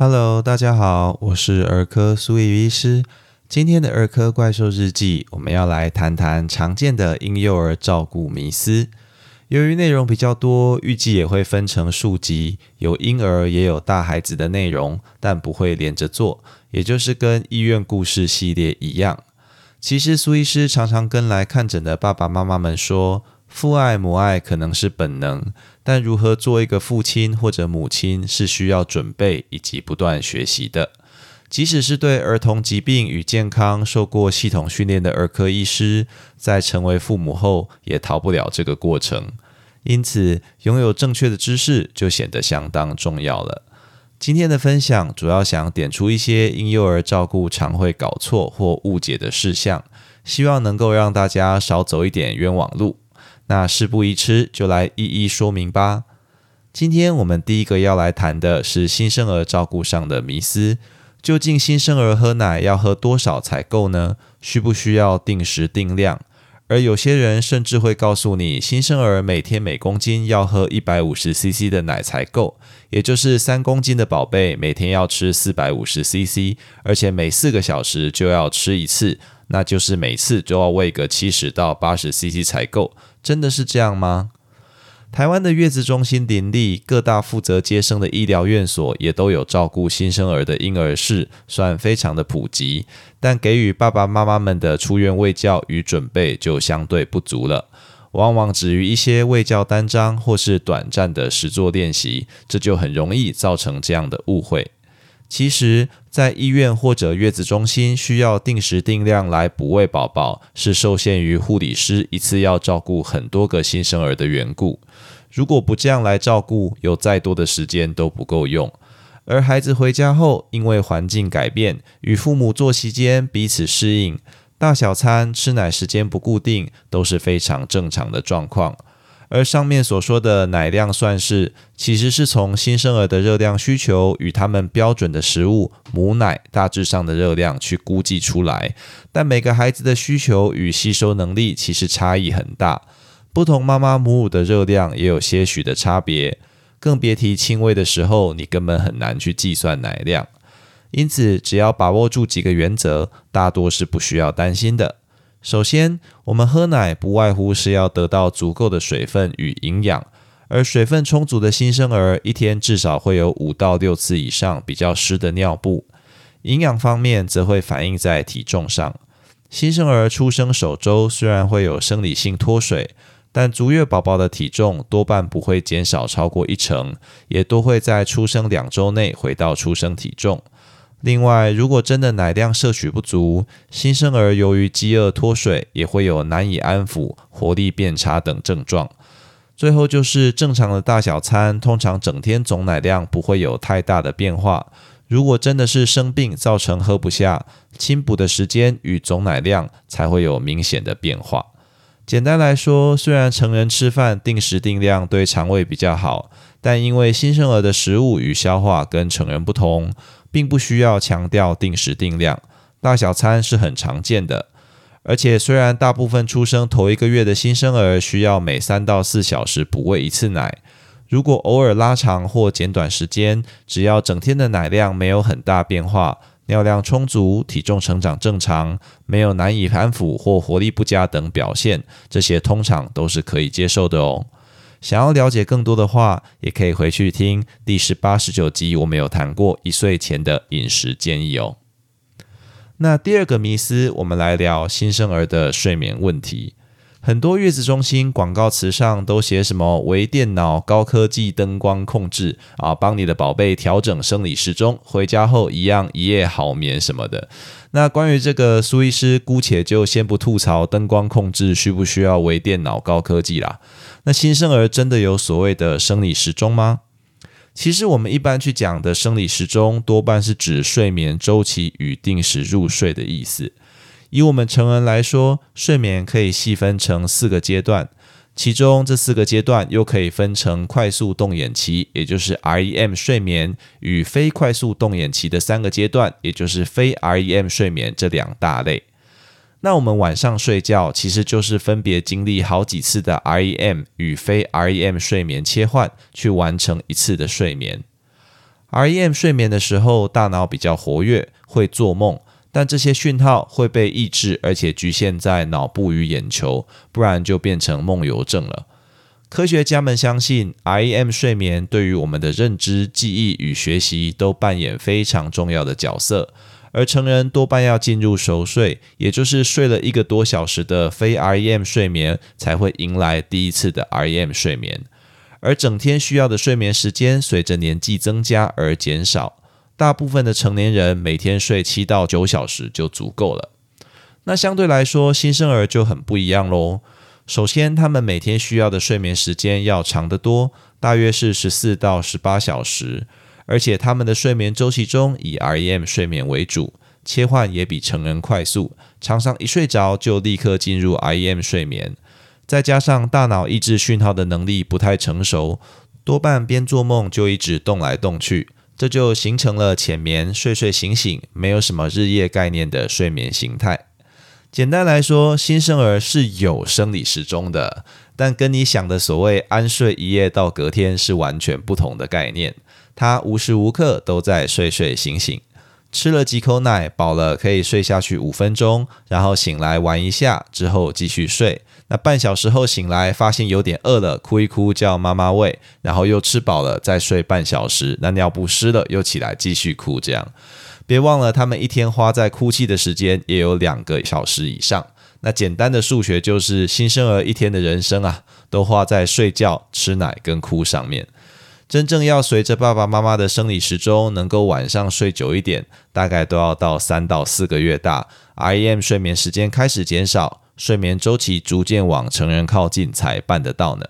Hello，大家好，我是儿科苏怡医师。今天的儿科怪兽日记，我们要来谈谈常见的婴幼儿照顾迷思。由于内容比较多，预计也会分成数集，有婴儿也有大孩子的内容，但不会连着做，也就是跟医院故事系列一样。其实苏医师常常跟来看诊的爸爸妈妈们说，父爱母爱可能是本能，但如何做一个父亲或者母亲是需要准备以及不断学习的。即使是对儿童疾病与健康受过系统训练的儿科医师，在成为父母后，也逃不了这个过程。因此，拥有正确的知识就显得相当重要了。今天的分享主要想点出一些婴幼儿照顾常会搞错或误解的事项，希望能够让大家少走一点冤枉路。那事不宜迟，就来一一说明吧。今天我们第一个要来谈的是新生儿照顾上的迷思。究竟新生儿喝奶要喝多少才够呢？需不需要定时定量？而有些人甚至会告诉你，新生儿每天每公斤要喝一百五十 CC 的奶才够，也就是三公斤的宝贝每天要吃四百五十 CC，而且每四个小时就要吃一次，那就是每次就要喂个七十到八十 CC 才够。真的是这样吗？台湾的月子中心林立，各大负责接生的医疗院所也都有照顾新生儿的婴儿室，算非常的普及。但给予爸爸妈妈们的出院喂教与准备就相对不足了，往往止于一些喂教单张或是短暂的实作练习，这就很容易造成这样的误会。其实，在医院或者月子中心需要定时定量来哺喂宝宝，是受限于护理师一次要照顾很多个新生儿的缘故。如果不这样来照顾，有再多的时间都不够用。而孩子回家后，因为环境改变，与父母作息间彼此适应，大小餐吃奶时间不固定，都是非常正常的状况。而上面所说的奶量算式，其实是从新生儿的热量需求与他们标准的食物母奶大致上的热量去估计出来。但每个孩子的需求与吸收能力其实差异很大，不同妈妈母乳的热量也有些许的差别，更别提亲喂的时候，你根本很难去计算奶量。因此，只要把握住几个原则，大多是不需要担心的。首先，我们喝奶不外乎是要得到足够的水分与营养，而水分充足的新生儿一天至少会有五到六次以上比较湿的尿布。营养方面则会反映在体重上。新生儿出生首周虽然会有生理性脱水，但足月宝宝的体重多半不会减少超过一成，也都会在出生两周内回到出生体重。另外，如果真的奶量摄取不足，新生儿由于饥饿脱水，也会有难以安抚、活力变差等症状。最后就是正常的大小餐，通常整天总奶量不会有太大的变化。如果真的是生病造成喝不下，清补的时间与总奶量才会有明显的变化。简单来说，虽然成人吃饭定时定量对肠胃比较好，但因为新生儿的食物与消化跟成人不同。并不需要强调定时定量，大小餐是很常见的。而且，虽然大部分出生头一个月的新生儿需要每三到四小时补喂一次奶，如果偶尔拉长或减短时间，只要整天的奶量没有很大变化，尿量充足，体重成长正常，没有难以安抚或活力不佳等表现，这些通常都是可以接受的哦。想要了解更多的话，也可以回去听第十八、十九集，我们有谈过一岁前的饮食建议哦。那第二个迷思，我们来聊新生儿的睡眠问题。很多月子中心广告词上都写什么微电脑、高科技灯光控制啊，帮你的宝贝调整生理时钟，回家后一样一夜好眠什么的。那关于这个，苏医师姑且就先不吐槽灯光控制需不需要微电脑、高科技啦。那新生儿真的有所谓的生理时钟吗？其实我们一般去讲的生理时钟，多半是指睡眠周期与定时入睡的意思。以我们成人来说，睡眠可以细分成四个阶段，其中这四个阶段又可以分成快速动眼期，也就是 REM 睡眠，与非快速动眼期的三个阶段，也就是非 REM 睡眠这两大类。那我们晚上睡觉，其实就是分别经历好几次的 REM 与非 REM 睡眠切换，去完成一次的睡眠。REM 睡眠的时候，大脑比较活跃，会做梦，但这些讯号会被抑制，而且局限在脑部与眼球，不然就变成梦游症了。科学家们相信，REM 睡眠对于我们的认知、记忆与学习都扮演非常重要的角色。而成人多半要进入熟睡，也就是睡了一个多小时的非 REM 睡眠，才会迎来第一次的 REM 睡眠。而整天需要的睡眠时间随着年纪增加而减少，大部分的成年人每天睡七到九小时就足够了。那相对来说，新生儿就很不一样喽。首先，他们每天需要的睡眠时间要长得多，大约是十四到十八小时，而且他们的睡眠周期中以 REM 睡眠为主，切换也比成人快速，常常一睡着就立刻进入 REM 睡眠。再加上大脑抑制讯号的能力不太成熟，多半边做梦就一直动来动去，这就形成了浅眠、睡睡醒醒，没有什么日夜概念的睡眠形态。简单来说，新生儿是有生理时钟的，但跟你想的所谓安睡一夜到隔天是完全不同的概念。他无时无刻都在睡睡醒醒。吃了几口奶，饱了可以睡下去五分钟，然后醒来玩一下，之后继续睡。那半小时后醒来，发现有点饿了，哭一哭叫妈妈喂，然后又吃饱了，再睡半小时。那尿布湿了，又起来继续哭。这样，别忘了他们一天花在哭泣的时间也有两个小时以上。那简单的数学就是，新生儿一天的人生啊，都花在睡觉、吃奶跟哭上面。真正要随着爸爸妈妈的生理时钟，能够晚上睡久一点，大概都要到三到四个月大，REM 睡眠时间开始减少，睡眠周期逐渐往成人靠近才办得到呢。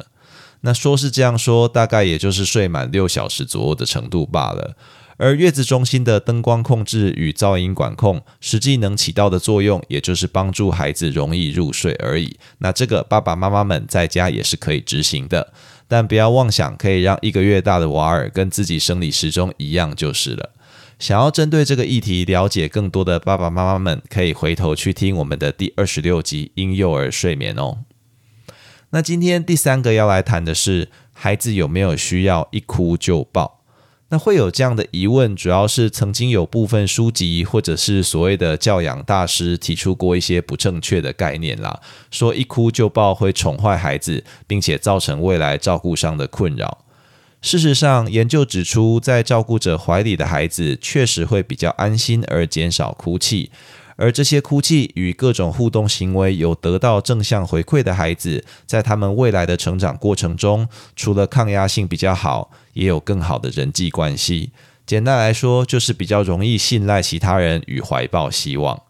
那说是这样说，大概也就是睡满六小时左右的程度罢了。而月子中心的灯光控制与噪音管控，实际能起到的作用，也就是帮助孩子容易入睡而已。那这个爸爸妈妈们在家也是可以执行的。但不要妄想可以让一个月大的娃儿跟自己生理时钟一样就是了。想要针对这个议题了解更多的爸爸妈妈们，可以回头去听我们的第二十六集婴幼儿睡眠哦。那今天第三个要来谈的是，孩子有没有需要一哭就抱？那会有这样的疑问，主要是曾经有部分书籍或者是所谓的教养大师提出过一些不正确的概念啦，说一哭就抱会宠坏孩子，并且造成未来照顾上的困扰。事实上，研究指出，在照顾者怀里的孩子确实会比较安心，而减少哭泣。而这些哭泣与各种互动行为有得到正向回馈的孩子，在他们未来的成长过程中，除了抗压性比较好，也有更好的人际关系。简单来说，就是比较容易信赖其他人与怀抱希望。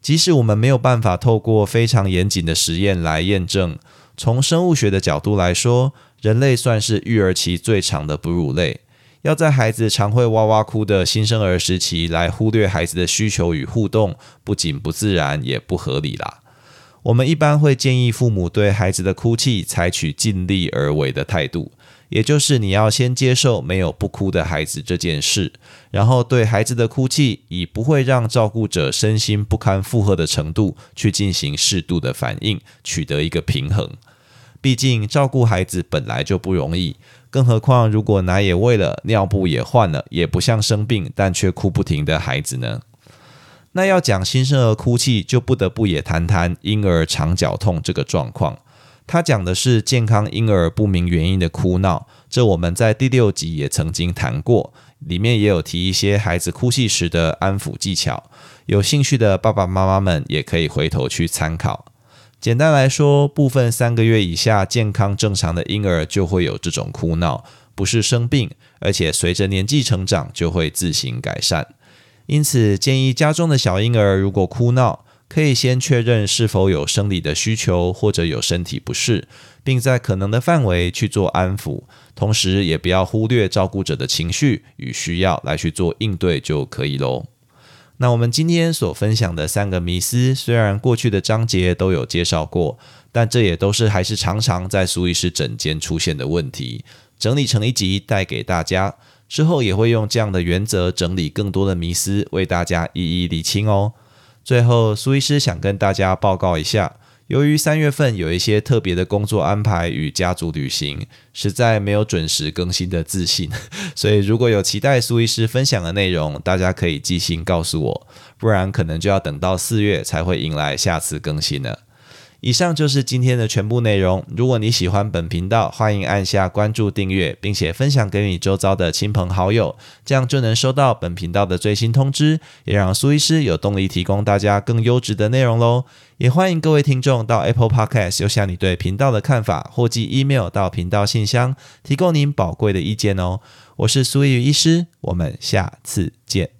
即使我们没有办法透过非常严谨的实验来验证，从生物学的角度来说，人类算是育儿期最长的哺乳类。要在孩子常会哇哇哭的新生儿时期来忽略孩子的需求与互动，不仅不自然，也不合理啦。我们一般会建议父母对孩子的哭泣采取尽力而为的态度，也就是你要先接受没有不哭的孩子这件事，然后对孩子的哭泣以不会让照顾者身心不堪负荷的程度去进行适度的反应，取得一个平衡。毕竟照顾孩子本来就不容易。更何况，如果奶也喂了，尿布也换了，也不像生病但却哭不停的孩子呢？那要讲新生儿哭泣，就不得不也谈谈婴儿肠绞痛这个状况。他讲的是健康婴儿不明原因的哭闹，这我们在第六集也曾经谈过，里面也有提一些孩子哭泣时的安抚技巧。有兴趣的爸爸妈妈们也可以回头去参考。简单来说，部分三个月以下健康正常的婴儿就会有这种哭闹，不是生病，而且随着年纪成长就会自行改善。因此，建议家中的小婴儿如果哭闹，可以先确认是否有生理的需求或者有身体不适，并在可能的范围去做安抚，同时也不要忽略照顾者的情绪与需要来去做应对就可以喽。那我们今天所分享的三个迷思，虽然过去的章节都有介绍过，但这也都是还是常常在苏医师诊间出现的问题，整理成一集带给大家。之后也会用这样的原则整理更多的迷思，为大家一一理清哦。最后，苏医师想跟大家报告一下，由于三月份有一些特别的工作安排与家族旅行，实在没有准时更新的自信，所以如果有期待苏医师分享的内容，大家可以寄信告诉我，不然可能就要等到四月才会迎来下次更新了。以上就是今天的全部内容。如果你喜欢本频道，欢迎按下关注、订阅，并且分享给你周遭的亲朋好友，这样就能收到本频道的最新通知，也让苏医师有动力提供大家更优质的内容喽。也欢迎各位听众到 Apple Podcast 留下你对频道的看法，或寄 email 到频道信箱，提供您宝贵的意见哦。我是苏宇医师，我们下次见。